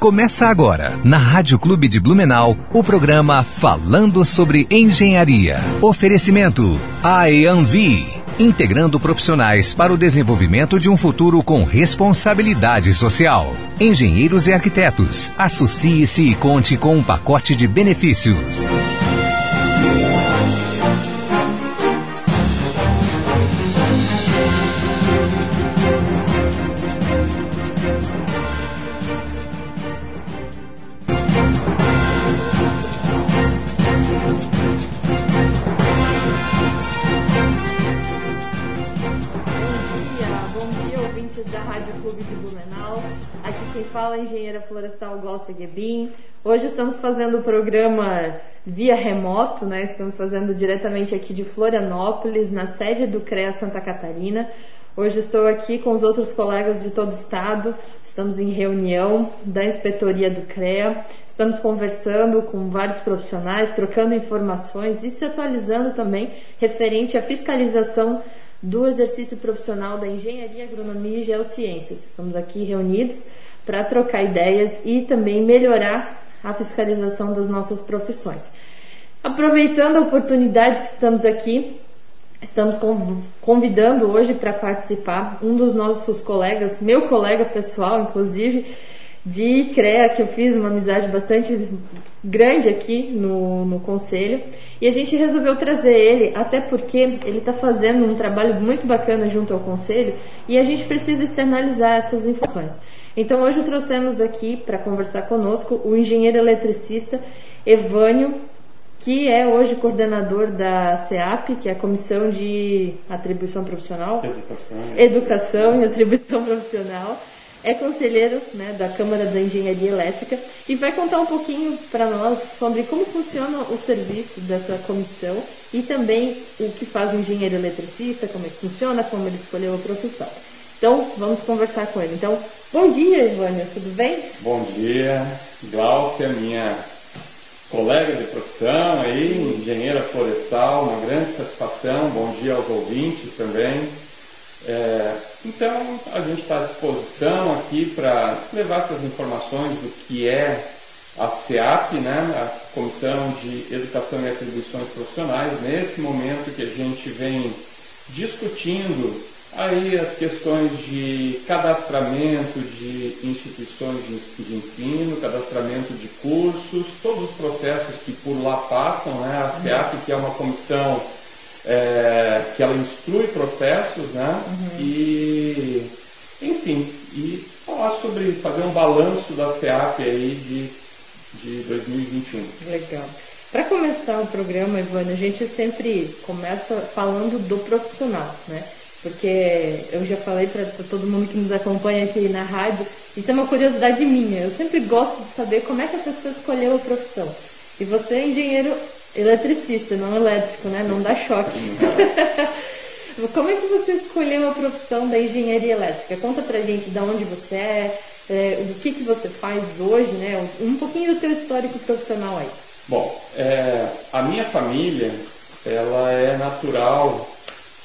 Começa agora, na Rádio Clube de Blumenau, o programa Falando sobre Engenharia. Oferecimento IAMV, integrando profissionais para o desenvolvimento de um futuro com responsabilidade social. Engenheiros e arquitetos, associe-se e conte com um pacote de benefícios. Fala a engenheira florestal Glaucia Gebin. Hoje estamos fazendo o programa via remoto, né? Estamos fazendo diretamente aqui de Florianópolis, na sede do CREA Santa Catarina. Hoje estou aqui com os outros colegas de todo o estado. Estamos em reunião da inspetoria do CREA. Estamos conversando com vários profissionais, trocando informações e se atualizando também referente à fiscalização do exercício profissional da engenharia, agronomia e geociências. Estamos aqui reunidos para trocar ideias e também melhorar a fiscalização das nossas profissões. Aproveitando a oportunidade que estamos aqui, estamos convidando hoje para participar um dos nossos colegas, meu colega pessoal, inclusive, de CREA, que eu fiz uma amizade bastante grande aqui no, no conselho. E a gente resolveu trazer ele, até porque ele está fazendo um trabalho muito bacana junto ao conselho e a gente precisa externalizar essas informações. Então hoje trouxemos aqui para conversar conosco o engenheiro eletricista Evânio, que é hoje coordenador da CEAP, que é a Comissão de Atribuição Profissional. Educação. Educação e Atribuição Profissional. É conselheiro né, da Câmara da Engenharia Elétrica e vai contar um pouquinho para nós sobre como funciona o serviço dessa comissão e também o que faz o engenheiro eletricista, como é que funciona, como ele escolheu a profissão. Então, vamos conversar com ele. Então, bom dia, Ivânia, tudo bem? Bom dia, Glaucia, minha colega de profissão aí, engenheira florestal, uma grande satisfação. Bom dia aos ouvintes também. É, então, a gente está à disposição aqui para levar essas informações do que é a CEAP, né, a Comissão de Educação e Atribuições Profissionais, nesse momento que a gente vem discutindo Aí as questões de cadastramento de instituições de, ensino, cadastramento de cursos, todos os processos que por lá passam, né? a SEAP, que é uma comissão é, que ela instrui processos, né? Uhum. E, enfim, e falar sobre, fazer um balanço da SEAP aí de, de 2021. Legal. Para começar o programa, Ivana, a gente sempre começa falando do profissional, né? Porque eu já falei para todo mundo que nos acompanha aqui na rádio, isso é uma curiosidade minha. Eu sempre gosto de saber como é que a pessoa escolheu a profissão. E você é engenheiro eletricista, não elétrico, né? Não dá choque. como é que você escolheu a profissão da engenharia elétrica? Conta pra gente de onde você é, é o que, que você faz hoje, né? Um pouquinho do teu histórico profissional aí. Bom, é, a minha família, ela é natural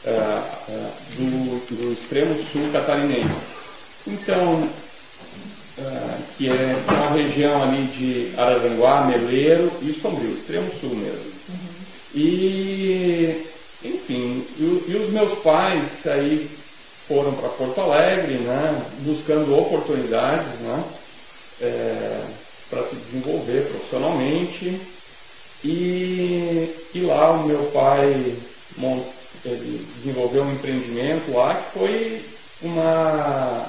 é, do, do, extremo sul catarinense. Então, é, que é, é uma região ali de Araranguá, Meleiro e Sombrio, extremo sul mesmo. Uhum. E, enfim, e, e, os meus pais aí foram para Porto Alegre, né, buscando oportunidades, né, é, para se desenvolver profissionalmente. E, e lá o meu pai montou ele desenvolveu um empreendimento lá que foi uma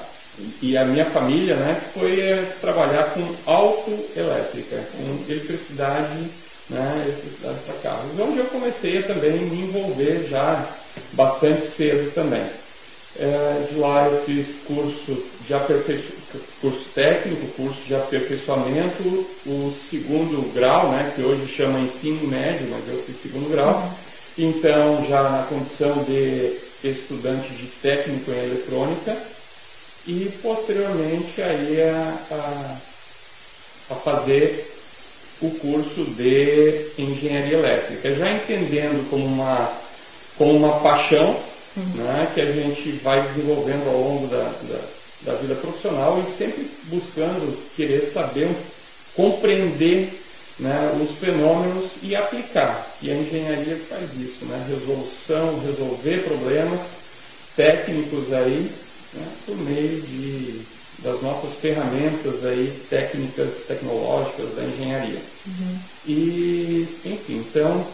e a minha família, né, foi é, trabalhar com autoelétrica, com eletricidade, né, eletricidade para carros, onde eu comecei a também me envolver já bastante cedo também. É, de lá eu fiz curso de aperfeiçoamento, curso técnico, curso de aperfeiçoamento, o segundo grau, né, que hoje chama ensino médio, mas eu fiz segundo grau. Então já na condição de estudante de técnico em eletrônica e posteriormente aí a, a, a fazer o curso de engenharia elétrica, já entendendo como uma, como uma paixão uhum. né, que a gente vai desenvolvendo ao longo da, da, da vida profissional e sempre buscando querer saber, compreender né, os fenômenos e aplicar. E a engenharia faz isso, né, resolução, resolver problemas técnicos aí né, por meio de, das nossas ferramentas aí, técnicas, tecnológicas da engenharia. Uhum. E, enfim, então,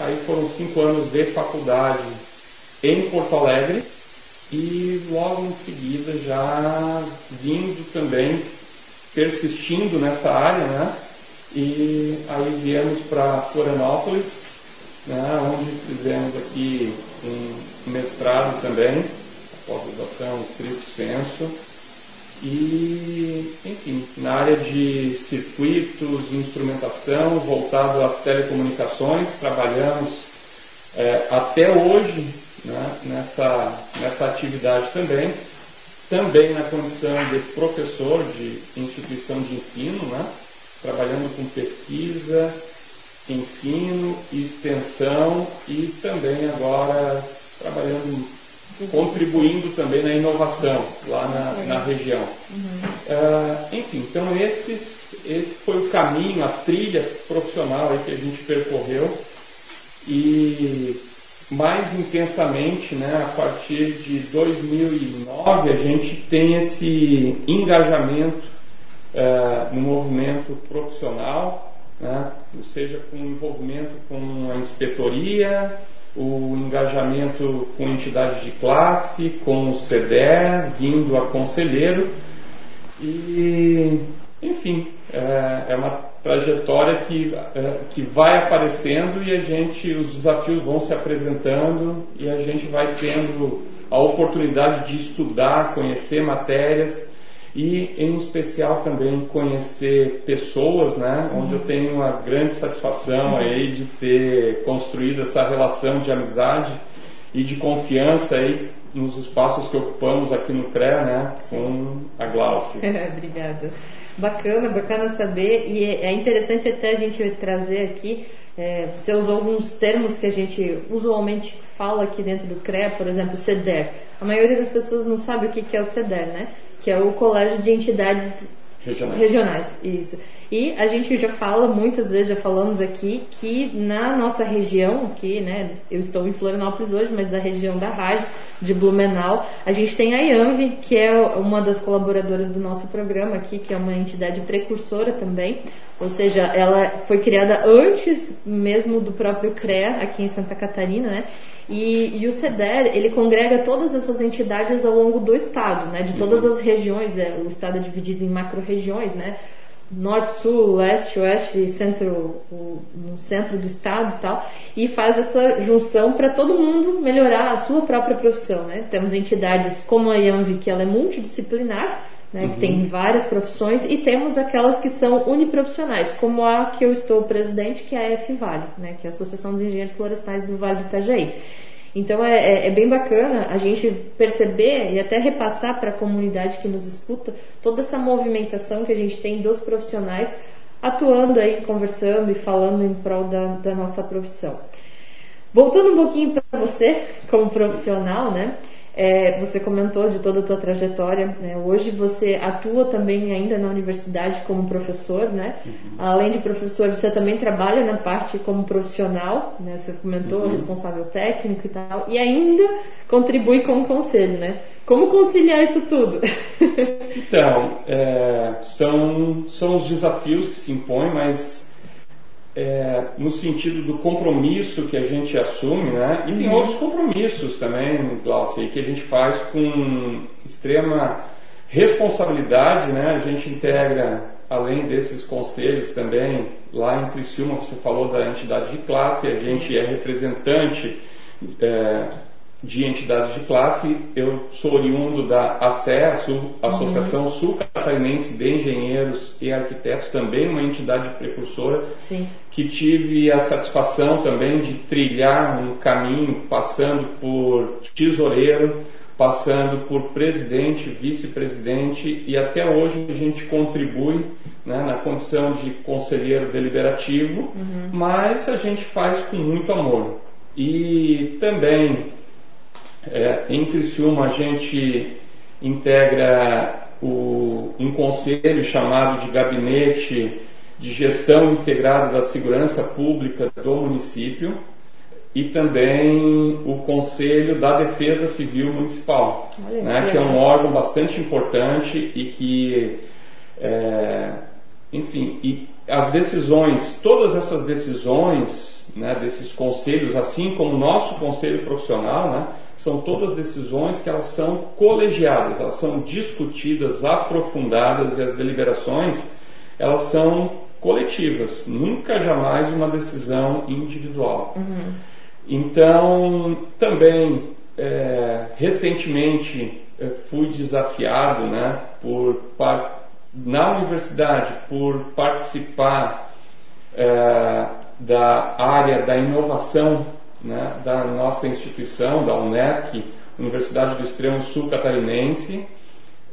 aí foram cinco anos de faculdade em Porto Alegre e logo em seguida já vindo também, persistindo nessa área, né? E aí viemos para Florianópolis, né, onde fizemos aqui um mestrado também, pós-graduação, estrito senso, e, enfim, na área de circuitos, instrumentação, voltado às telecomunicações, trabalhamos é, até hoje né, nessa, nessa atividade também, também na condição de professor de instituição de ensino, né, trabalhando com pesquisa, ensino, extensão e também agora trabalhando, contribuindo também na inovação lá na, na região. Uhum. Uh, enfim, então esses, esse foi o caminho, a trilha profissional que a gente percorreu e mais intensamente, né, a partir de 2009, a gente tem esse engajamento uh, no movimento profissional, né, seja com envolvimento com a inspetoria, o engajamento com entidades de classe, com o CDE, vindo a conselheiro, e, enfim, é, é uma trajetória que, é, que vai aparecendo e a gente, os desafios vão se apresentando e a gente vai tendo a oportunidade de estudar, conhecer matérias e, em especial, também conhecer pessoas, né? Onde eu tenho uma grande satisfação aí de ter construído essa relação de amizade e de confiança aí nos espaços que ocupamos aqui no CREA, né? Com a Glaucia. Obrigada. Bacana, bacana saber. E é interessante até a gente trazer aqui. É, você usou alguns termos que a gente usualmente fala aqui dentro do CREA, por exemplo, CEDER. A maioria das pessoas não sabe o que é o CEDER, né? Que é o Colégio de Entidades Regionais. Regionais, isso. E a gente já fala muitas vezes, já falamos aqui, que na nossa região, aqui, né, eu estou em Florianópolis hoje, mas na região da rádio de Blumenau, a gente tem a IANV, que é uma das colaboradoras do nosso programa aqui, que é uma entidade precursora também, ou seja, ela foi criada antes mesmo do próprio CREA, aqui em Santa Catarina, né? E, e, o CEDER, ele congrega todas essas entidades ao longo do estado, né? De todas uhum. as regiões, é, o estado é dividido em macro-regiões, né? Norte, Sul, Leste, Oeste, centro, o, no centro do estado e tal, e faz essa junção para todo mundo melhorar a sua própria profissão, né? Temos entidades como a IANV, que ela é multidisciplinar, né, uhum. que tem várias profissões, e temos aquelas que são uniprofissionais, como a que eu estou presidente, que é a FVALE, né, que é a Associação dos Engenheiros Florestais do Vale do Itajaí. Então é, é, é bem bacana a gente perceber e até repassar para a comunidade que nos escuta toda essa movimentação que a gente tem dos profissionais atuando aí, conversando e falando em prol da, da nossa profissão. Voltando um pouquinho para você, como profissional, né? É, você comentou de toda a tua trajetória. Né? Hoje você atua também ainda na universidade como professor, né? Uhum. Além de professor, você também trabalha na parte como profissional, né? Você comentou uhum. responsável técnico e tal, e ainda contribui como conselho, né? Como conciliar isso tudo? então, é, são, são os desafios que se impõem, mas é, no sentido do compromisso que a gente assume, né? E tem outros compromissos também, Glaucia, que a gente faz com extrema responsabilidade, né? A gente integra, além desses conselhos também, lá em Criciúma, você falou da entidade de classe, a gente é representante é, de entidades de classe. Eu sou oriundo da ACE, Associação uhum. Sul Catarinense de Engenheiros e Arquitetos, também uma entidade precursora, Sim. que tive a satisfação também de trilhar um caminho passando por tesoureiro, passando por presidente, vice-presidente e até hoje a gente contribui né, na condição de conselheiro deliberativo, uhum. mas a gente faz com muito amor. E também é, em Criciúma a gente integra o, um conselho chamado de Gabinete de Gestão Integrada da Segurança Pública do município e também o Conselho da Defesa Civil Municipal, Olha, né, que é um órgão bastante importante e que, é, enfim, e as decisões, todas essas decisões né, desses conselhos, assim como o nosso conselho profissional, né, são todas decisões que elas são colegiadas, elas são discutidas, aprofundadas e as deliberações elas são coletivas, nunca jamais uma decisão individual. Uhum. Então, também é, recentemente fui desafiado, né, por na universidade por participar é, da área da inovação né, da nossa instituição, da UNESCO, Universidade do Extremo Sul Catarinense,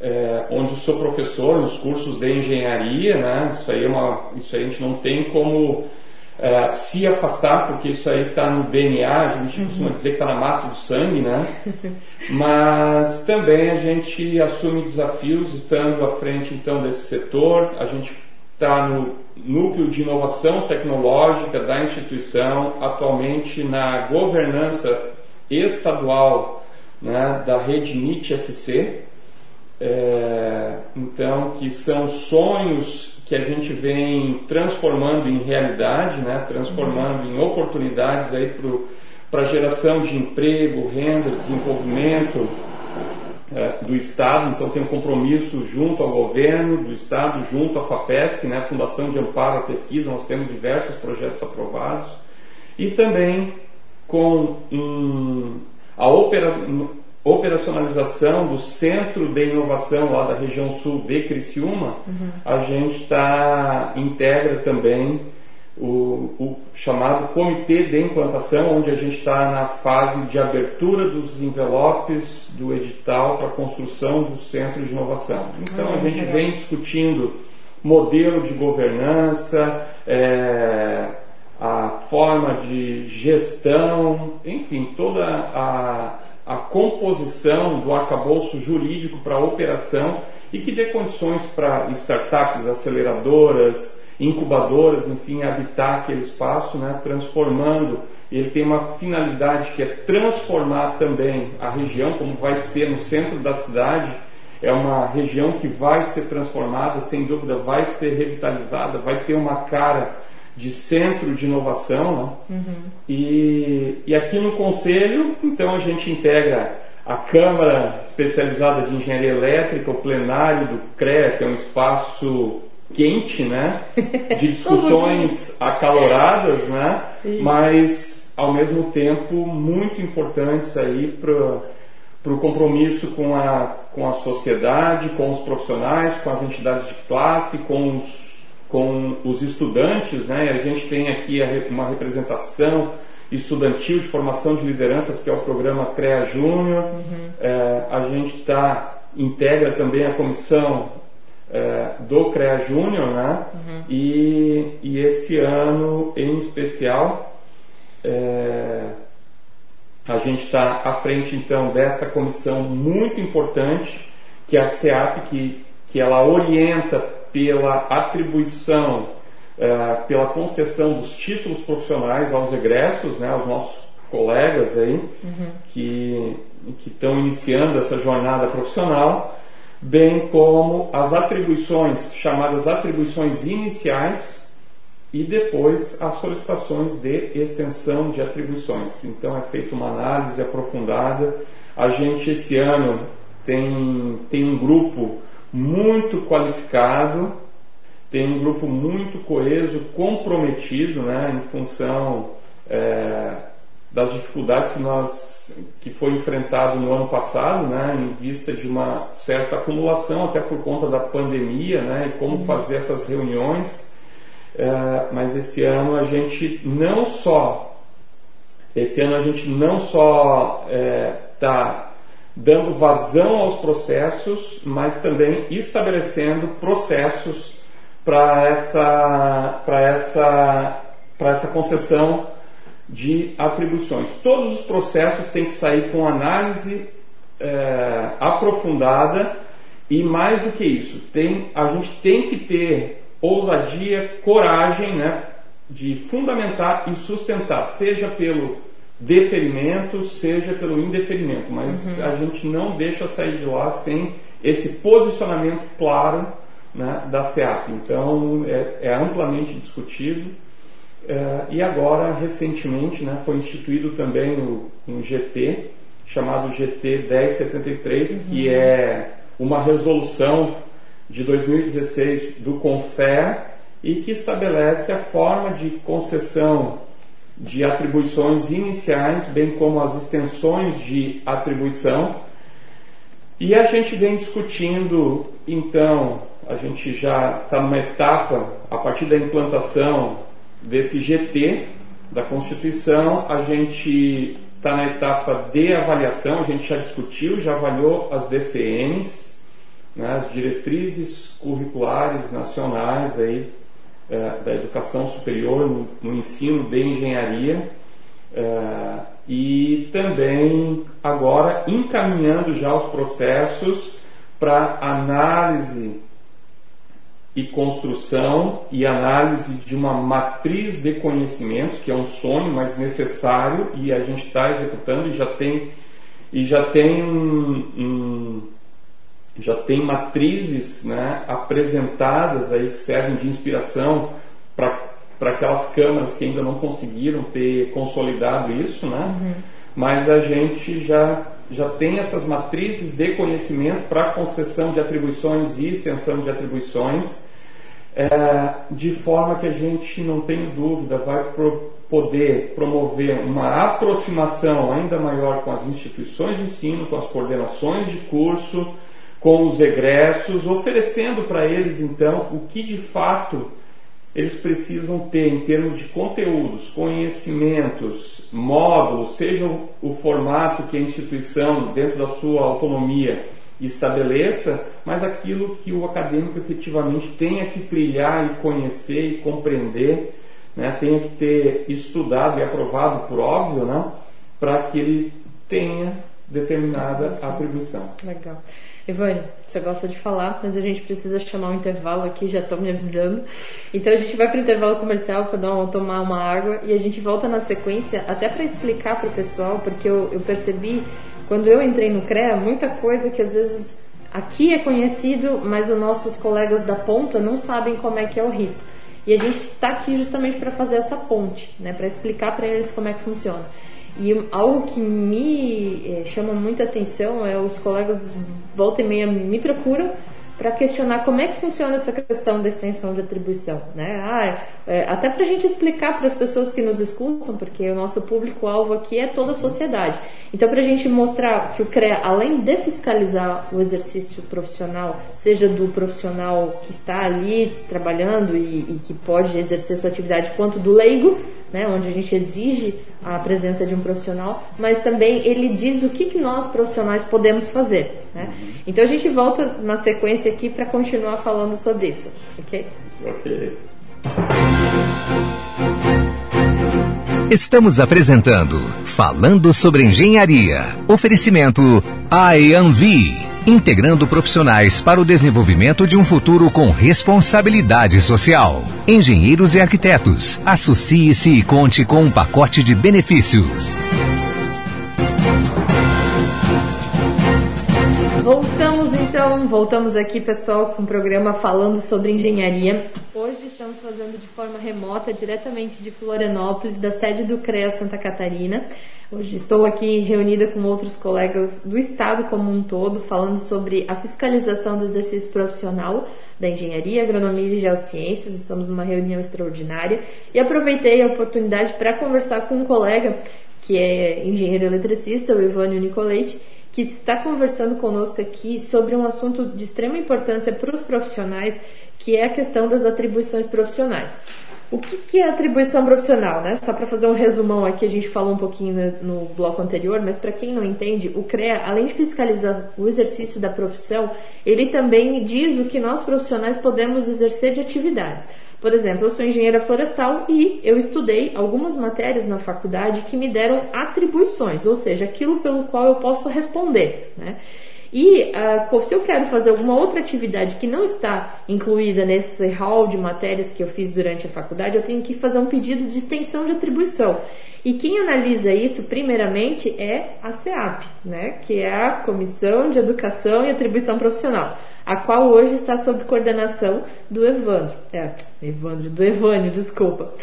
é, onde sou professor nos cursos de engenharia, né, isso, aí é uma, isso aí a gente não tem como é, se afastar, porque isso aí está no DNA, a gente uhum. costuma dizer que está na massa do sangue, né? Mas também a gente assume desafios estando à frente então desse setor, a gente está no núcleo de inovação tecnológica da instituição, atualmente na governança estadual né, da rede NIT-SC, é, então que são sonhos que a gente vem transformando em realidade, né, transformando uhum. em oportunidades para geração de emprego, renda, desenvolvimento do Estado, então tem um compromisso junto ao governo do Estado, junto à FAPESC, né, Fundação de Amparo à Pesquisa, nós temos diversos projetos aprovados, e também com um, a opera, operacionalização do Centro de Inovação lá da região sul de Criciúma, uhum. a gente tá, integra também o, o, chamado Comitê de Implantação, onde a gente está na fase de abertura dos envelopes do edital para a construção do Centro de Inovação. Então ah, a gente vem discutindo modelo de governança, é, a forma de gestão, enfim, toda a, a composição do arcabouço jurídico para a operação e que dê condições para startups, aceleradoras, incubadoras, enfim, habitar aquele espaço, né, transformando. Ele tem uma finalidade que é transformar também a região, como vai ser no centro da cidade. É uma região que vai ser transformada, sem dúvida, vai ser revitalizada, vai ter uma cara de centro de inovação. Né? Uhum. E, e aqui no Conselho, então, a gente integra a Câmara Especializada de Engenharia Elétrica, o plenário do CREA, que é um espaço quente, né? De discussões acaloradas, né? Mas ao mesmo tempo muito importantes aí para o compromisso com a, com a sociedade, com os profissionais, com as entidades de classe, com os, com os estudantes, né? A gente tem aqui uma representação estudantil de formação de lideranças, que é o programa CREA Júnior. Uhum. É, a gente está integra também a comissão é, do CREA Júnior, né? Uhum. E, e esse ano em especial é, a gente está à frente então dessa comissão muito importante que é a SEAP, que, que ela orienta pela atribuição, é, pela concessão dos títulos profissionais aos egressos, né, aos nossos colegas aí uhum. que que estão iniciando essa jornada profissional bem como as atribuições, chamadas atribuições iniciais, e depois as solicitações de extensão de atribuições. Então é feita uma análise aprofundada. A gente esse ano tem, tem um grupo muito qualificado, tem um grupo muito coeso, comprometido, né, em função é, das dificuldades que nós que foi enfrentado no ano passado, né, em vista de uma certa acumulação até por conta da pandemia, né, e como uhum. fazer essas reuniões. É, mas esse ano a gente não só esse ano a gente não só está é, tá dando vazão aos processos, mas também estabelecendo processos para essa para essa para essa concessão de atribuições. Todos os processos têm que sair com análise é, aprofundada e mais do que isso, tem, a gente tem que ter ousadia, coragem né, de fundamentar e sustentar, seja pelo deferimento, seja pelo indeferimento, mas uhum. a gente não deixa sair de lá sem esse posicionamento claro né, da SEAP. Então é, é amplamente discutido é, e agora recentemente né, foi instituído também o, um GT chamado GT 1073, uhum. que é uma resolução de 2016 do CONFER e que estabelece a forma de concessão de atribuições iniciais, bem como as extensões de atribuição. E a gente vem discutindo, então, a gente já está numa etapa, a partir da implantação desse GT da Constituição, a gente está na etapa de avaliação, a gente já discutiu, já avaliou as DCNs, né, as diretrizes curriculares nacionais aí, é, da educação superior no, no, ensino de engenharia é, e também agora encaminhando já os processos para análise e construção e análise de uma matriz de conhecimentos, que é um sonho, mas necessário, e a gente está executando e já tem, e já tem, um, um, já tem matrizes né, apresentadas aí que servem de inspiração para aquelas câmaras que ainda não conseguiram ter consolidado isso, né? Uhum. mas a gente já já tem essas matrizes de conhecimento para concessão de atribuições e extensão de atribuições é, de forma que a gente não tem dúvida vai pro, poder promover uma aproximação ainda maior com as instituições de ensino, com as coordenações de curso, com os egressos, oferecendo para eles então o que de fato eles precisam ter em termos de conteúdos, conhecimentos, módulos, seja o, formato que a instituição, dentro da sua autonomia, estabeleça, mas aquilo que o acadêmico efetivamente tenha que trilhar e conhecer e compreender, né, tenha que ter estudado e aprovado por óbvio, né, para que ele tenha determinada atribuição. Legal. Ivane, você gosta de falar, mas a gente precisa chamar um intervalo aqui, já estão me avisando. Então a gente vai para o intervalo comercial para um, tomar uma água e a gente volta na sequência até para explicar para o pessoal, porque eu, eu percebi quando eu entrei no CREA, muita coisa que às vezes aqui é conhecido, mas os nossos colegas da ponta não sabem como é que é o rito. E a gente está aqui justamente para fazer essa ponte, né, para explicar para eles como é que funciona. E algo que me eh, chama muita atenção é os colegas volta e meia me procuram para questionar como é que funciona essa questão da extensão de atribuição. Né? Ah, é, até para a gente explicar para as pessoas que nos escutam, porque o nosso público-alvo aqui é toda a sociedade. Então, para a gente mostrar que o CREA, além de fiscalizar o exercício profissional, seja do profissional que está ali trabalhando e, e que pode exercer sua atividade, quanto do leigo, né, onde a gente exige a presença de um profissional, mas também ele diz o que, que nós profissionais podemos fazer. Né? Então a gente volta na sequência aqui para continuar falando sobre isso, ok? Ok. Estamos apresentando Falando sobre Engenharia. Oferecimento IAMV integrando profissionais para o desenvolvimento de um futuro com responsabilidade social. Engenheiros e arquitetos, associe-se e conte com um pacote de benefícios. Voltamos então, voltamos aqui pessoal com o programa falando sobre engenharia. Hoje estamos fazendo de forma remota, diretamente de Florianópolis, da sede do CREA Santa Catarina. Hoje estou aqui reunida com outros colegas do Estado como um todo, falando sobre a fiscalização do exercício profissional da engenharia, agronomia e geociências. Estamos numa reunião extraordinária e aproveitei a oportunidade para conversar com um colega que é engenheiro eletricista, o Ivânio Nicoletti, que está conversando conosco aqui sobre um assunto de extrema importância para os profissionais, que é a questão das atribuições profissionais. O que, que é atribuição profissional, né? Só para fazer um resumão aqui, a gente falou um pouquinho no bloco anterior, mas para quem não entende, o CREA, além de fiscalizar o exercício da profissão, ele também diz o que nós profissionais podemos exercer de atividades. Por exemplo, eu sou engenheira florestal e eu estudei algumas matérias na faculdade que me deram atribuições, ou seja, aquilo pelo qual eu posso responder. Né? E uh, se eu quero fazer alguma outra atividade que não está incluída nesse hall de matérias que eu fiz durante a faculdade, eu tenho que fazer um pedido de extensão de atribuição. E quem analisa isso, primeiramente, é a CEAP, né, que é a Comissão de Educação e Atribuição Profissional, a qual hoje está sob coordenação do Evandro, é, Evandro, do Evânio, desculpa.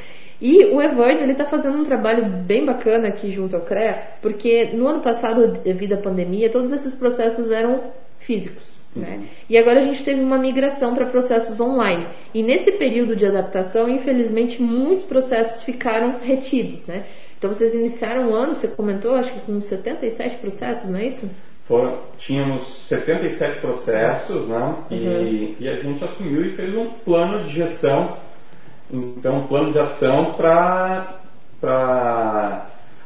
E o Evânio ele está fazendo um trabalho bem bacana aqui junto ao CREA, porque no ano passado, devido à pandemia, todos esses processos eram físicos. Né? Uhum. E agora a gente teve uma migração para processos online. E nesse período de adaptação, infelizmente, muitos processos ficaram retidos. Né? Então vocês iniciaram o ano, você comentou, acho que com 77 processos, não é isso? Foram, tínhamos 77 processos, né? Uhum. E, e a gente assumiu e fez um plano de gestão então, um plano de ação para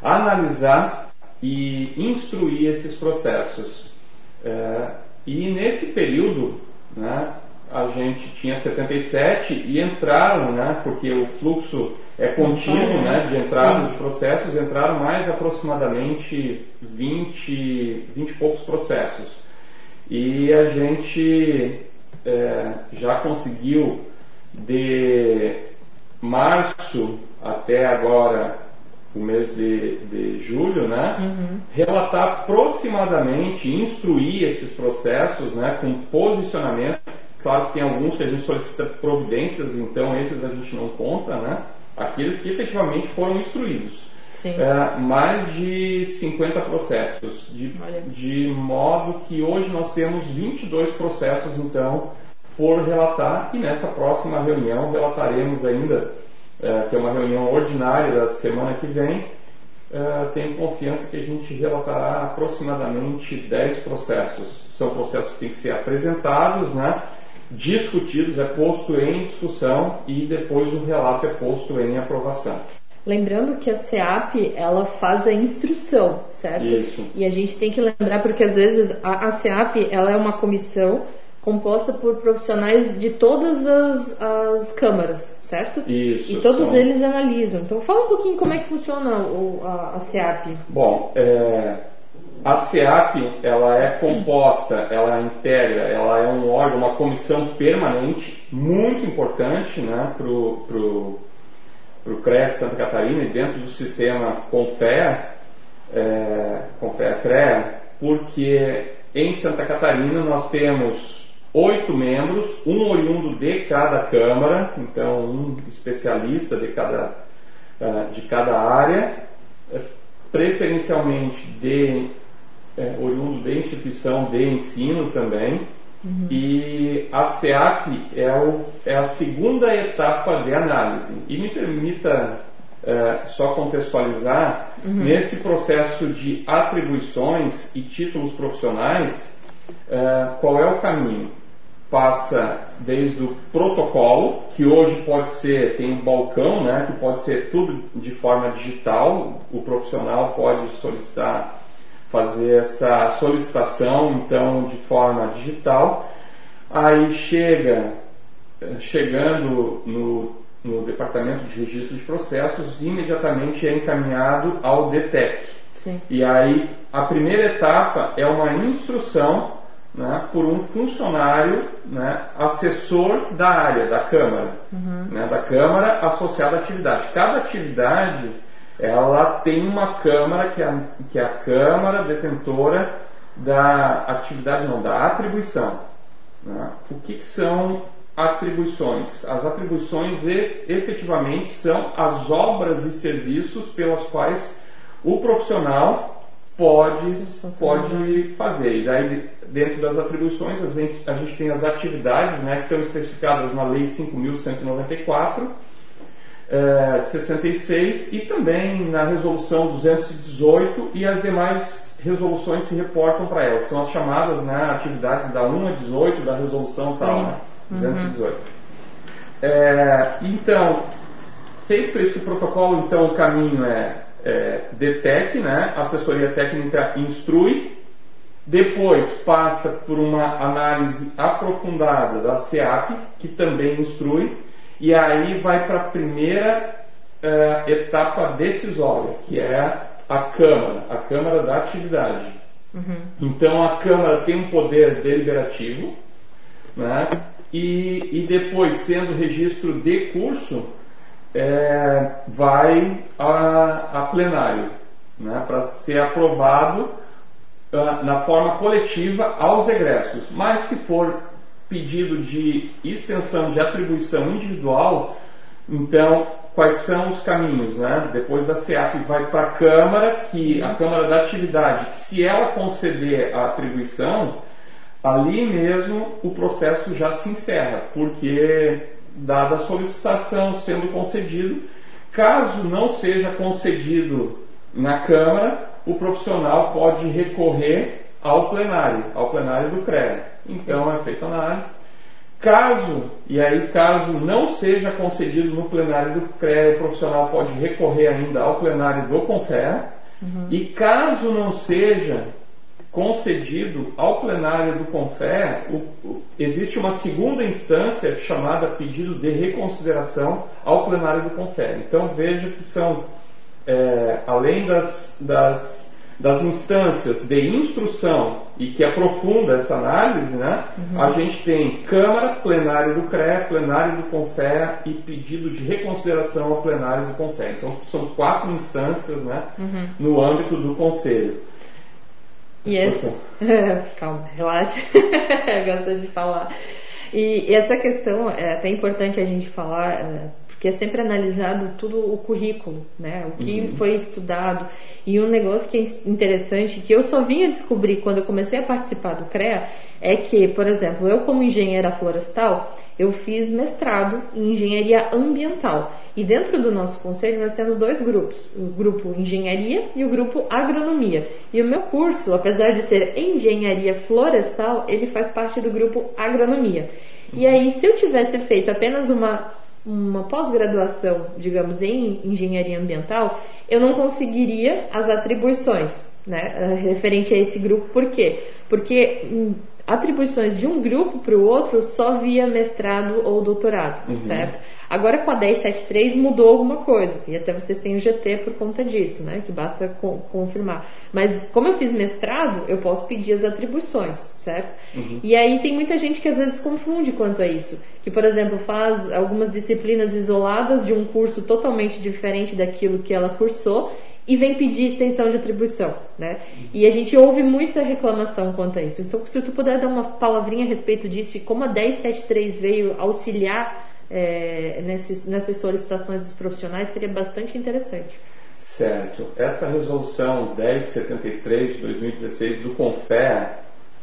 analisar e instruir esses processos. É, e nesse período, né, a gente tinha 77 e entraram, né, porque o fluxo é contínuo né, de entradas de processos, entraram mais aproximadamente 20, 20 e poucos processos. E a gente é, já conseguiu de março até agora, o mês de, de julho, né, uhum. relatar aproximadamente, instruir esses processos né, com posicionamento. Claro que tem alguns que a gente solicita providências, então esses a gente não conta, né? Aqueles que efetivamente foram instruídos. É, mais de 50 processos, de, de modo que hoje nós temos 22 processos, então, por relatar e nessa próxima reunião relataremos ainda, é, que é uma reunião ordinária da semana que vem, é, tenho confiança que a gente relatará aproximadamente 10 processos. São processos que têm que ser apresentados, né, discutidos, é posto em discussão e depois o relato é posto em aprovação. Lembrando que a CEAP ela faz a instrução, certo? Isso. E a gente tem que lembrar porque às vezes a, a CEAP ela é uma comissão composta por profissionais de todas as, as câmaras, certo? Isso. E todos são... eles analisam. Então fala um pouquinho como é que funciona o, a, a SEAP. Bom, é, a SEAP ela é composta, ela integra, ela é um órgão, uma comissão permanente muito importante né, para o pro, pro CREA de Santa Catarina e dentro do sistema Confea, é, Confea CREA, porque em Santa Catarina nós temos oito membros, um oriundo de cada Câmara, então um especialista de cada, uh, de cada área, eh, preferencialmente de uh, oriundo de instituição de ensino também. Uhum. E a SEAP é, o, é, a segunda etapa de análise. E me permita uh, só contextualizar, uhum. nesse processo de atribuições e títulos profissionais, qual é o caminho? passa desde o protocolo, que hoje pode ser, tem um balcão, né, que pode ser tudo de forma digital, o profissional pode solicitar, fazer essa solicitação, então, de forma digital. Aí chega, chegando no, no departamento de registro de processos, imediatamente é encaminhado ao DETEC. Sim. E aí, a primeira etapa é uma instrução né, por um funcionário né, assessor da área, da Câmara, uhum. né, da Câmara associada à atividade. Cada atividade ela tem uma Câmara que é a, que é a Câmara detentora da atividade, não, da atribuição. Né? O que, que são atribuições? As atribuições efetivamente são as obras e serviços pelas quais o profissional pode, pode fazer. E daí, dentro das atribuições, a gente, a gente tem as atividades né, que estão especificadas na Lei 5.194 é, de 66 e também na Resolução 218 e as demais resoluções se reportam para elas. São as chamadas né, atividades da 1 a 18 da Resolução Sim. tal, né, 218. Uhum. É, então, feito esse protocolo, então o caminho é é, DTEC, né? assessoria técnica instrui, depois passa por uma análise aprofundada da SEAP, que também instrui, e aí vai para a primeira uh, etapa decisória, que é a Câmara, a Câmara da Atividade. Uhum. Então a Câmara tem um poder deliberativo, né? e, e depois, sendo registro de curso, é, vai a, a plenário, né? para ser aprovado uh, na forma coletiva aos egressos. Mas se for pedido de extensão de atribuição individual, então quais são os caminhos, né? Depois da SEAP vai para a Câmara, que a Câmara da Atividade, que se ela conceder a atribuição, ali mesmo o processo já se encerra, porque dada a solicitação sendo concedido, caso não seja concedido na Câmara, o profissional pode recorrer ao plenário, ao plenário do CREA. Então é feita análise. Caso, e aí caso não seja concedido no plenário do CREA, o profissional pode recorrer ainda ao plenário do CONFER. Uhum. E caso não seja concedido ao plenário do o, existe uma segunda instância chamada pedido de reconsideração ao plenário do CONFER. Então veja que são, é, além das, das das instâncias de instrução e que aprofunda essa análise, né, uhum. a gente tem Câmara, plenário do CRE, plenário do CONFER e pedido de reconsideração ao plenário do CONFER. Então, são quatro instâncias né, uhum. no âmbito do Conselho. E esse... Calma, relaxa, gosto de falar. E essa questão é até importante a gente falar é, que é sempre analisado tudo o currículo, né? O que uhum. foi estudado. E um negócio que é interessante, que eu só vinha descobrir quando eu comecei a participar do CREA, é que, por exemplo, eu como engenheira florestal, eu fiz mestrado em engenharia ambiental. E dentro do nosso conselho nós temos dois grupos, o grupo engenharia e o grupo agronomia. E o meu curso, apesar de ser engenharia florestal, ele faz parte do grupo agronomia. E aí, se eu tivesse feito apenas uma uma pós-graduação, digamos, em engenharia ambiental, eu não conseguiria as atribuições, né, eh, referente a esse grupo. Por quê? Porque hum, atribuições de um grupo para o outro só via mestrado ou doutorado, uhum. certo? Agora com a 1073 mudou alguma coisa, e até vocês têm o GT por conta disso, né? Que basta com, confirmar. Mas como eu fiz mestrado, eu posso pedir as atribuições, certo? Uhum. E aí tem muita gente que às vezes confunde quanto a isso. Que, por exemplo, faz algumas disciplinas isoladas de um curso totalmente diferente daquilo que ela cursou e vem pedir extensão de atribuição, né? E a gente ouve muita reclamação quanto a isso. Então, se tu puder dar uma palavrinha a respeito disso e como a 1073 veio auxiliar é, nessas, nessas solicitações dos profissionais, seria bastante interessante. Certo. Essa resolução 1073 de 2016 do CONFER,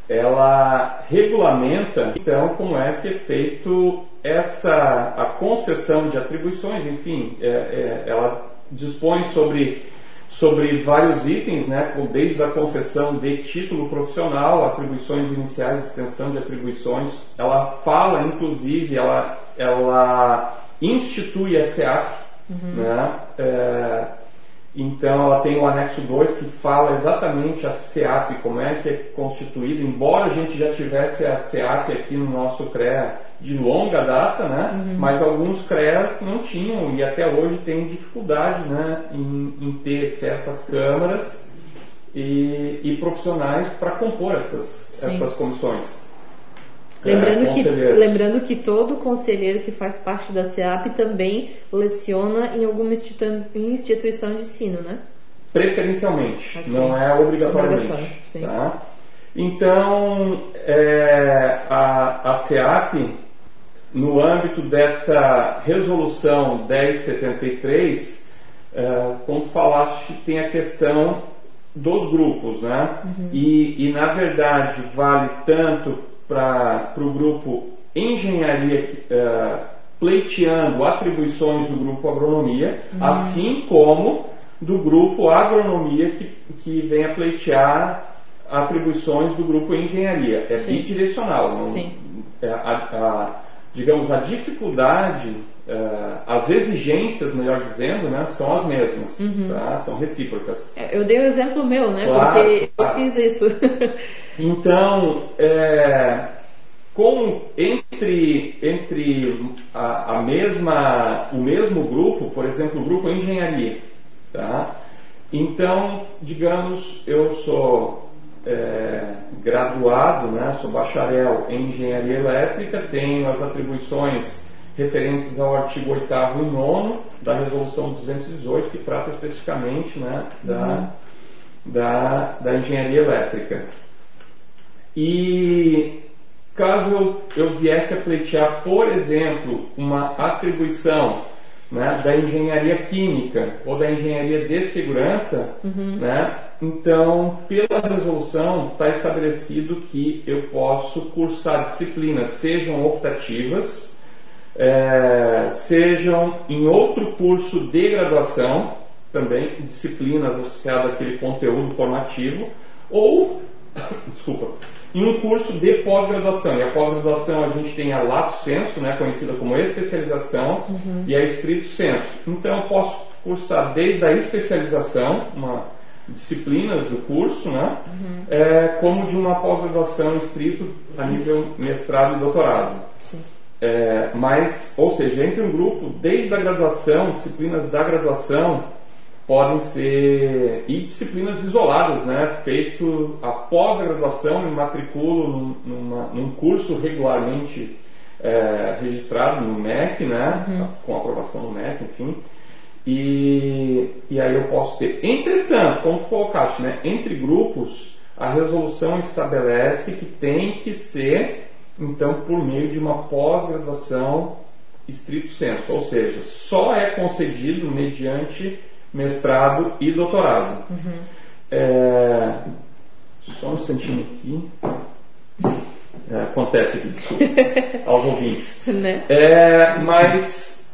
ela regulamenta, então, como é que é feito essa a concessão de atribuições, enfim, é, é, ela dispõe sobre sobre vários itens, né, desde a concessão de título profissional, atribuições iniciais, extensão de atribuições. Ela fala, inclusive, ela, ela institui a SEAP, uhum. né, é, então ela tem o anexo 2 que fala exatamente a SEAP, como é que é constituída, embora a gente já tivesse a SEAP aqui no nosso CREA de longa data, né? Uhum. Mas alguns CREAs não tinham e até hoje tem dificuldade, né, em, em ter certas câmaras e, e profissionais para compor essas, essas comissões. Lembrando, é, que, lembrando que todo conselheiro que faz parte da SEAP também leciona em alguma institu instituição de ensino, né? Preferencialmente, okay. não é obrigatoriamente. Tá? Então, é, a, a SEAP, no âmbito dessa resolução 1073, é, como falaste, tem a questão dos grupos, né? Uhum. E, e, na verdade, vale tanto para o grupo Engenharia uh, pleiteando atribuições do grupo Agronomia, uhum. assim como do grupo Agronomia que, que vem a pleitear atribuições do grupo Engenharia. É Sim. bidirecional. Não, Sim. É, a, a, digamos, a dificuldade, uh, as exigências, melhor dizendo, né, são as mesmas, uhum. tá? são recíprocas. É, eu dei o um exemplo meu, né, claro, porque eu fiz isso. Então, é, com entre, entre a, a, mesma, o mesmo grupo, por exemplo, o grupo engenharia. Tá? Então, digamos, eu sou é, graduado, né, sou bacharel em engenharia elétrica, tenho as atribuições referentes ao artigo 8 e 9 da Resolução 218, que trata especificamente né, da, uhum. da, da engenharia elétrica. E caso eu, eu viesse a pleitear, por exemplo, uma atribuição né, da engenharia química ou da engenharia de segurança, uhum. né, então, pela resolução, está estabelecido que eu posso cursar disciplinas, sejam optativas, é, sejam em outro curso de graduação, também disciplinas associadas àquele conteúdo formativo, ou, desculpa, em um curso de pós-graduação. E a pós-graduação a gente tem a lato senso, né, conhecida como especialização, uhum. e a estrito senso. Então eu posso cursar desde a especialização, uma disciplinas do curso, né, uhum. é, como de uma pós-graduação estrito a nível mestrado e doutorado. É, mas, ou seja, entre um grupo, desde a graduação, disciplinas da graduação podem ser e disciplinas isoladas, né? Feito após a graduação, me matriculo numa, num curso regularmente é, registrado no MEC, né? Uhum. Com aprovação no MEC, enfim. E, e aí eu posso ter. Entretanto, como tu colocaste, né? Entre grupos, a resolução estabelece que tem que ser então por meio de uma pós-graduação estrito senso, ou seja, só é concedido mediante mestrado e doutorado. Uhum. É, só um instantinho aqui. É, acontece aqui, desculpa, aos ouvintes. Né? É, mas,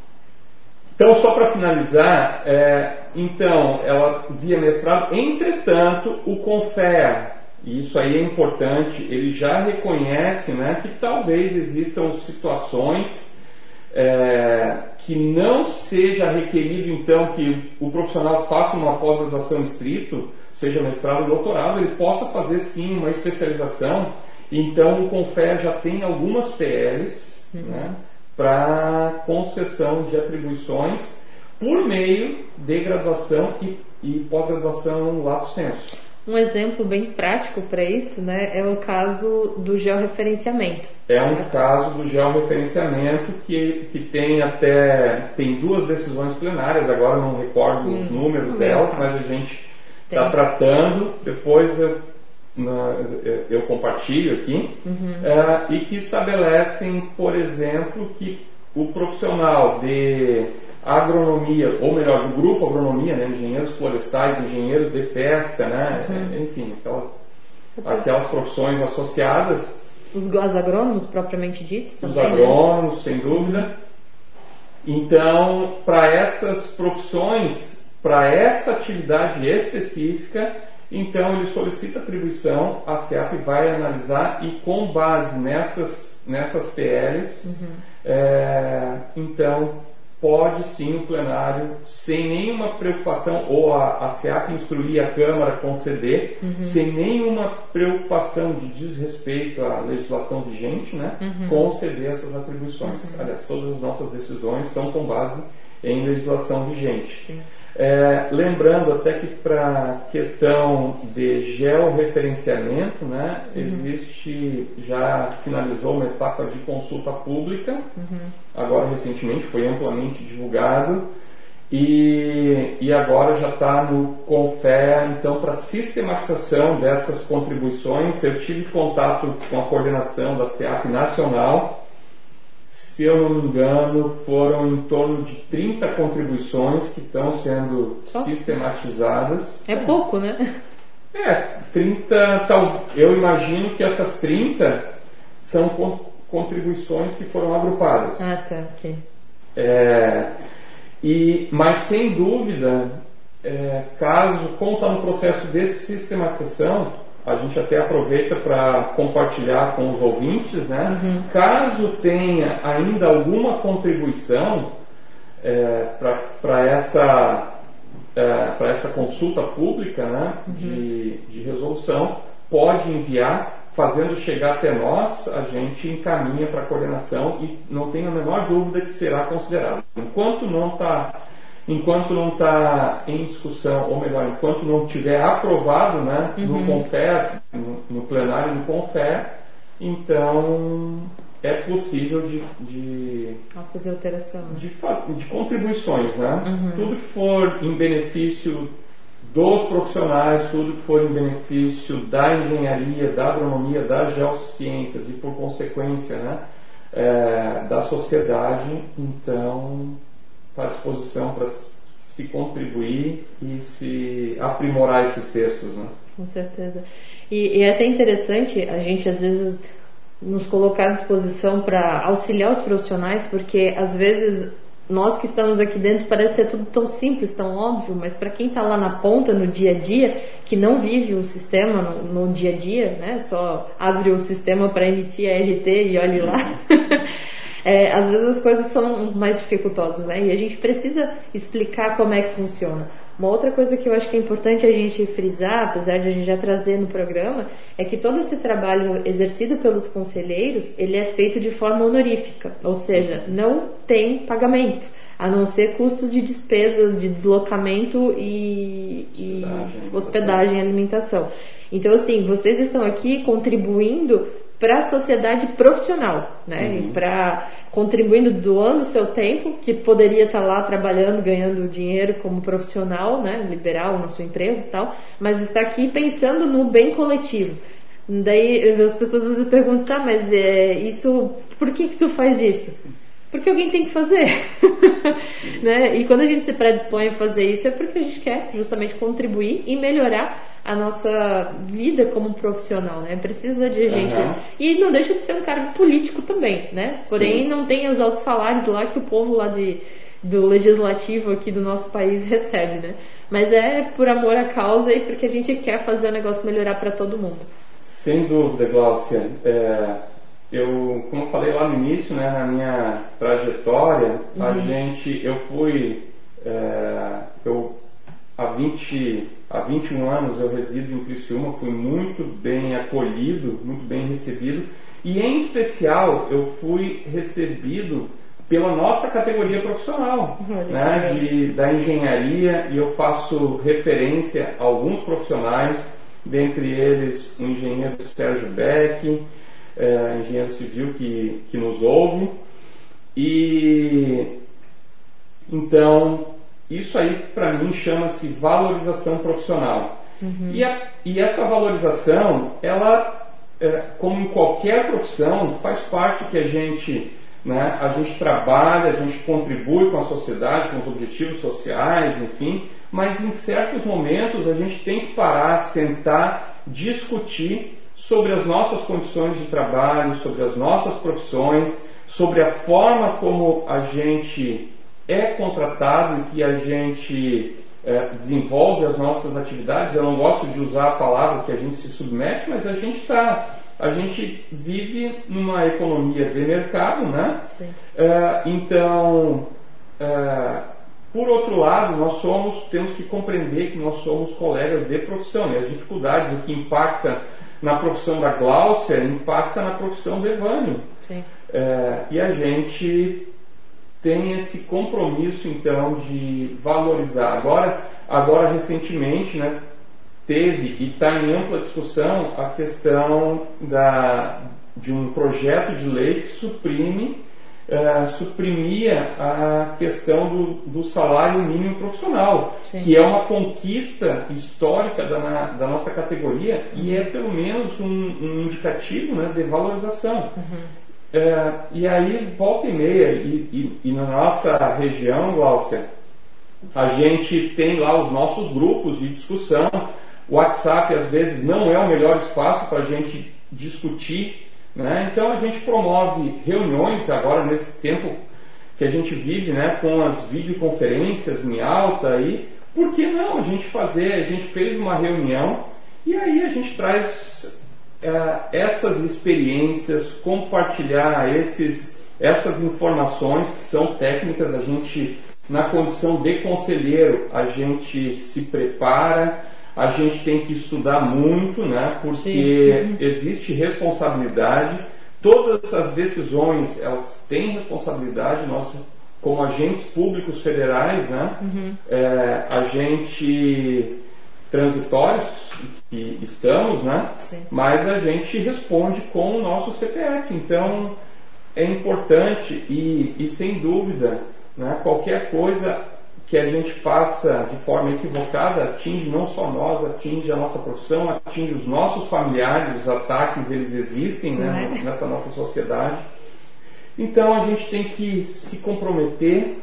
então, só para finalizar, é, então, ela via mestrado, entretanto, o CONFER, e isso aí é importante, ele já reconhece né, que talvez existam situações é, que não seja requerido então que o profissional faça uma pós-graduação estrito, seja mestrado ou doutorado, ele possa fazer sim uma especialização. Então o Confer já tem algumas PLs uhum. né, para concessão de atribuições por meio de graduação e, e pós-graduação lato sensu. Um exemplo bem prático para isso né, é o caso do georreferenciamento. É um caso do georreferenciamento que, que tem até tem duas decisões plenárias, agora não recordo hum, os números delas, mas a gente está tratando, depois eu, na, eu compartilho aqui, uhum. é, e que estabelecem, por exemplo, que o profissional de agronomia, ou melhor, do grupo agronomia, né, engenheiros florestais, engenheiros de pesca, né, uhum. enfim, aquelas, aquelas profissões associadas. Os, os agrônomos propriamente ditos também? Os né? agrônomos, né? sem dúvida. Então, para essas profissões, para essa atividade específica, então ele solicita atribuição, a SEAP vai analisar e com base nessas, nessas PLs, uhum. é, então pode sim o plenário, sem nenhuma preocupação, ou a, a SEAP instruir a Câmara conceder, uhum. sem nenhuma preocupação de desrespeito à legislação vigente, né, uhum. conceder essas atribuições. Uhum. Aliás, todas as nossas decisões são com base em legislação vigente. Sim. É, lembrando até que para questão de georreferenciamento, né, uhum. existe, já finalizou uma etapa de consulta pública, uhum. agora recentemente foi amplamente divulgado, e, e agora já está no CONFER, então, para sistematização dessas contribuições. Eu tive contato com a coordenação da SEAP Nacional, se eu não me engano, foram em torno de 30 contribuições que estão sendo oh. sistematizadas. É pouco, né? É, 30, tal, eu imagino que essas 30 são contribuições que foram agrupadas. Ah, tá, ok. É, e, mas sem dúvida, é, caso, como está no processo de sistematização, a gente até aproveita para compartilhar com os ouvintes, né? Uhum. Caso tenha ainda alguma contribuição é, para essa é, para essa consulta pública, né? Uhum. De, de resolução, pode enviar fazendo chegar até nós, a gente encaminha para a coordenação e não tem a menor dúvida que será considerado. Enquanto não está enquanto não está em discussão, ou melhor, enquanto não tiver aprovado né, uhum. no CONFER, no, no plenário do CONFER, então é possível de, de fazer alteração de, de contribuições, né? Uhum. Tudo que for em benefício dos profissionais, tudo que for em benefício da engenharia, da agronomia, das geociências e por consequência, né, é, da sociedade, então está à disposição para se contribuir e se aprimorar esses textos, né? Com certeza. E, e é até interessante a gente às vezes nos colocar à disposição para auxiliar os profissionais, porque às vezes nós que estamos aqui dentro parece ser tudo tão simples, tão óbvio, mas para quem está lá na ponta, no dia a dia, que não vive o sistema no, no dia a dia, né? Só abre o sistema para emitir a RT e olhe lá. é, às vezes as coisas são mais dificultosas, né? E a gente precisa explicar como é que funciona. Uma outra coisa que eu acho que é importante a gente frisar, apesar de a gente já trazer no programa, é que todo esse trabalho exercido pelos conselheiros, ele é feito de forma honorífica, ou seja, não tem pagamento, a não ser custos de despesas de deslocamento e, e hospedagem, hospedagem e alimentação. Então, assim, vocês estão aqui contribuindo para a sociedade profissional, né? Uhum. Para contribuindo, doando seu tempo, que poderia estar tá lá trabalhando, ganhando dinheiro como profissional, né? Liberal na sua empresa e tal, mas está aqui pensando no bem coletivo. Daí as pessoas às vezes perguntam, tá, mas é, isso, por que que tu faz isso? Porque alguém tem que fazer. né? E quando a gente se predispõe a fazer isso é porque a gente quer justamente contribuir e melhorar a nossa vida como profissional, né? Precisa de gente. Uhum. E não deixa de ser um cargo político também, né? Porém, Sim. não tem os altos salários lá que o povo lá de, do legislativo aqui do nosso país recebe, né? Mas é por amor à causa e porque a gente quer fazer o negócio melhorar para todo mundo. Sem dúvida, Glaucia. É, eu, como eu falei lá no início, né, na minha trajetória, uhum. a gente, eu fui, é, eu há 20 Há 21 anos eu resido em Criciúma, fui muito bem acolhido, muito bem recebido e, em especial, eu fui recebido pela nossa categoria profissional, né, de, da engenharia, e eu faço referência a alguns profissionais, dentre eles o engenheiro Sérgio Beck, é, engenheiro civil que, que nos ouve. E então isso aí, para mim, chama-se valorização profissional. Uhum. E, a, e, essa valorização, ela, é, como em qualquer profissão, faz parte que a gente, né, a gente trabalha, a gente contribui com a sociedade, com os objetivos sociais, enfim, mas em certos momentos a gente tem que parar, sentar, discutir sobre as nossas condições de trabalho, sobre as nossas profissões, sobre a forma como a gente é contratado e que a gente é, desenvolve as nossas atividades. Eu não gosto de usar a palavra que a gente se submete, mas a gente está, a gente vive numa economia de mercado, né? É, então, é, por outro lado, nós somos, temos que compreender que nós somos colegas de profissão e as dificuldades, o que impacta na profissão da Gláucia impacta na profissão do Evânio. É, e a gente tem esse compromisso então de valorizar. Agora, agora recentemente, né, teve e está em ampla discussão a questão da, de um projeto de lei que suprime uh, suprimia a questão do, do salário mínimo profissional, Sim. que é uma conquista histórica da, da nossa categoria e é pelo menos um, um indicativo né, de valorização. Uhum. É, e aí, volta e meia, e, e, e na nossa região, Glaucia, a gente tem lá os nossos grupos de discussão. O WhatsApp, às vezes, não é o melhor espaço para a gente discutir. Né? Então, a gente promove reuniões agora, nesse tempo que a gente vive, né, com as videoconferências em alta. E por que não a gente fazer? A gente fez uma reunião e aí a gente traz essas experiências, compartilhar esses, essas informações que são técnicas, a gente, na condição de conselheiro, a gente se prepara, a gente tem que estudar muito, né? Porque Sim. existe responsabilidade. Todas as decisões elas têm responsabilidade. Nós, como agentes públicos federais, né? Uhum. É, a gente transitórios que estamos, né? Sim. Mas a gente responde com o nosso CPF. Então é importante e, e sem dúvida, né? Qualquer coisa que a gente faça de forma equivocada atinge não só nós, atinge a nossa profissão, atinge os nossos familiares, os ataques eles existem né, é? nessa nossa sociedade. Então a gente tem que se comprometer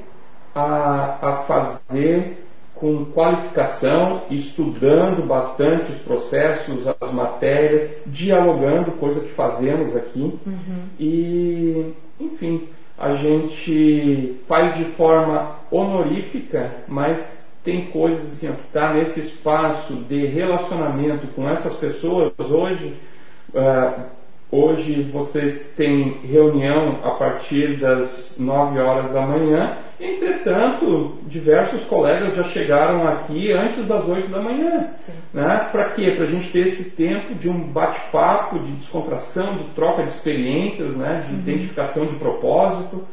a, a fazer com qualificação, estudando bastante os processos, as matérias, dialogando, coisa que fazemos aqui. Uhum. E, enfim, a gente faz de forma honorífica, mas tem coisas assim, que está nesse espaço de relacionamento com essas pessoas hoje. Uh, hoje vocês têm reunião a partir das 9 horas da manhã Entretanto, diversos colegas já chegaram aqui antes das 8 da manhã. Né? Para quê? Para a gente ter esse tempo de um bate-papo, de descontração, de troca de experiências, né? de uhum. identificação de propósito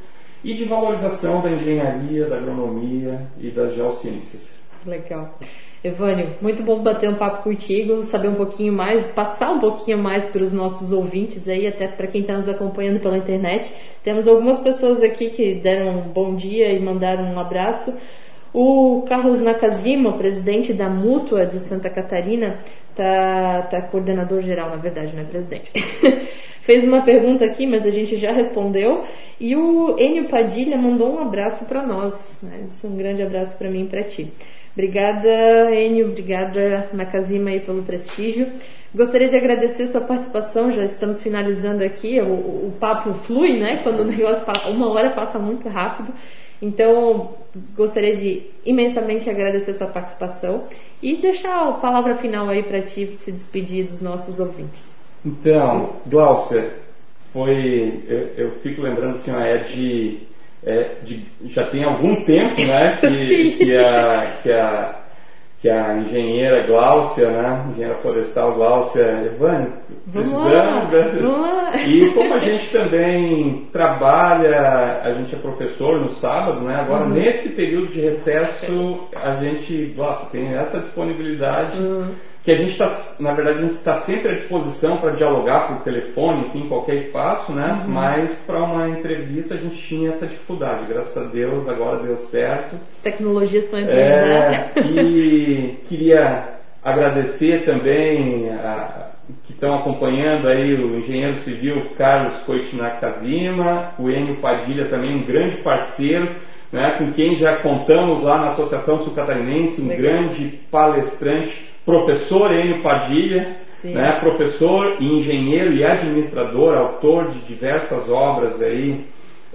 e de valorização da engenharia, da agronomia e das geociências. Legal. Evânio, muito bom bater um papo contigo, saber um pouquinho mais, passar um pouquinho mais para os nossos ouvintes aí, até para quem está nos acompanhando pela internet. Temos algumas pessoas aqui que deram um bom dia e mandaram um abraço. O Carlos Nakazima, presidente da Mútua de Santa Catarina, tá, tá coordenador geral, na verdade, não é presidente. Fez uma pergunta aqui, mas a gente já respondeu. E o Enio Padilha mandou um abraço para nós. Né? É um grande abraço para mim e para ti. Obrigada, Enio, obrigada, Nakazima, aí, pelo prestígio. Gostaria de agradecer sua participação, já estamos finalizando aqui, o, o papo flui, né? Quando o negócio passa, uma hora passa muito rápido. Então, gostaria de imensamente agradecer sua participação e deixar a palavra final aí para ti se despedir dos nossos ouvintes. Então, Glaucia, foi, eu, eu fico lembrando assim, é de é, de, já tem algum tempo né, que, que, a, que, a, que a engenheira Gláucia, né, engenheira florestal Gláucia Evane, precisamos dessas. E como a gente também trabalha, a gente é professor no sábado, né, agora uhum. nesse período de recesso a gente nossa, tem essa disponibilidade. Uhum que a gente está, na verdade, a gente está sempre à disposição para dialogar por telefone, enfim, qualquer espaço, né? Uhum. Mas para uma entrevista a gente tinha essa dificuldade. Graças a Deus, agora deu certo. As tecnologias estão aí é, E queria agradecer também a, que estão acompanhando aí o engenheiro civil Carlos Coitinakazima, o Enio Padilha também, um grande parceiro. Né, com quem já contamos lá na Associação Sul-Catarinense, um Legal. grande palestrante professor Enio Padilha, né, professor engenheiro e administrador, autor de diversas obras aí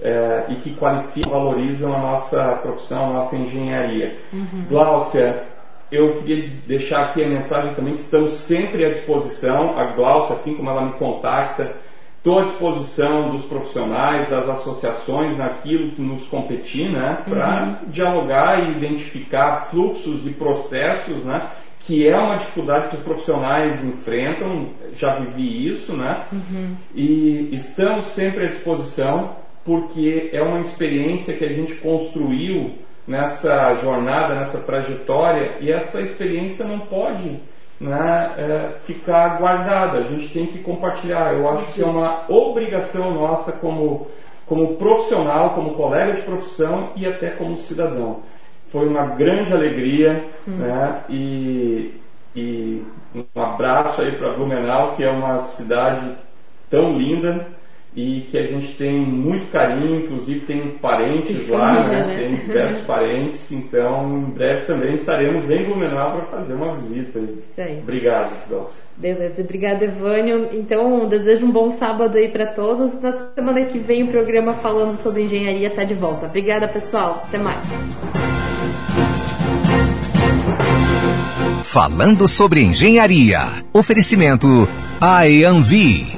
é, e que qualificam, valorizam a nossa profissão, a nossa engenharia. Uhum. Gláucia, eu queria deixar aqui a mensagem também que estamos sempre à disposição, a Gláucia, assim como ela me contacta, estou à disposição dos profissionais, das associações, naquilo que nos competir, né, para uhum. dialogar e identificar fluxos e processos, né, que é uma dificuldade que os profissionais enfrentam, já vivi isso, né? Uhum. E estamos sempre à disposição porque é uma experiência que a gente construiu nessa jornada, nessa trajetória e essa experiência não pode né, é, ficar guardada. A gente tem que compartilhar. Eu acho que é uma obrigação nossa como, como profissional, como colega de profissão e até como cidadão foi uma grande alegria, hum. né? E, e um abraço aí para Blumenau, que é uma cidade tão linda e que a gente tem muito carinho, inclusive tem parentes lá, né? né? Tem diversos parentes, então em breve também estaremos em Blumenau para fazer uma visita. Isso aí. Obrigado, Dulce. Beleza, obrigada, Evânio. Então, desejo um bom sábado aí para todos. Na semana que vem o programa falando sobre engenharia está de volta. Obrigada, pessoal. Até mais. Falando sobre engenharia. Oferecimento IAMV.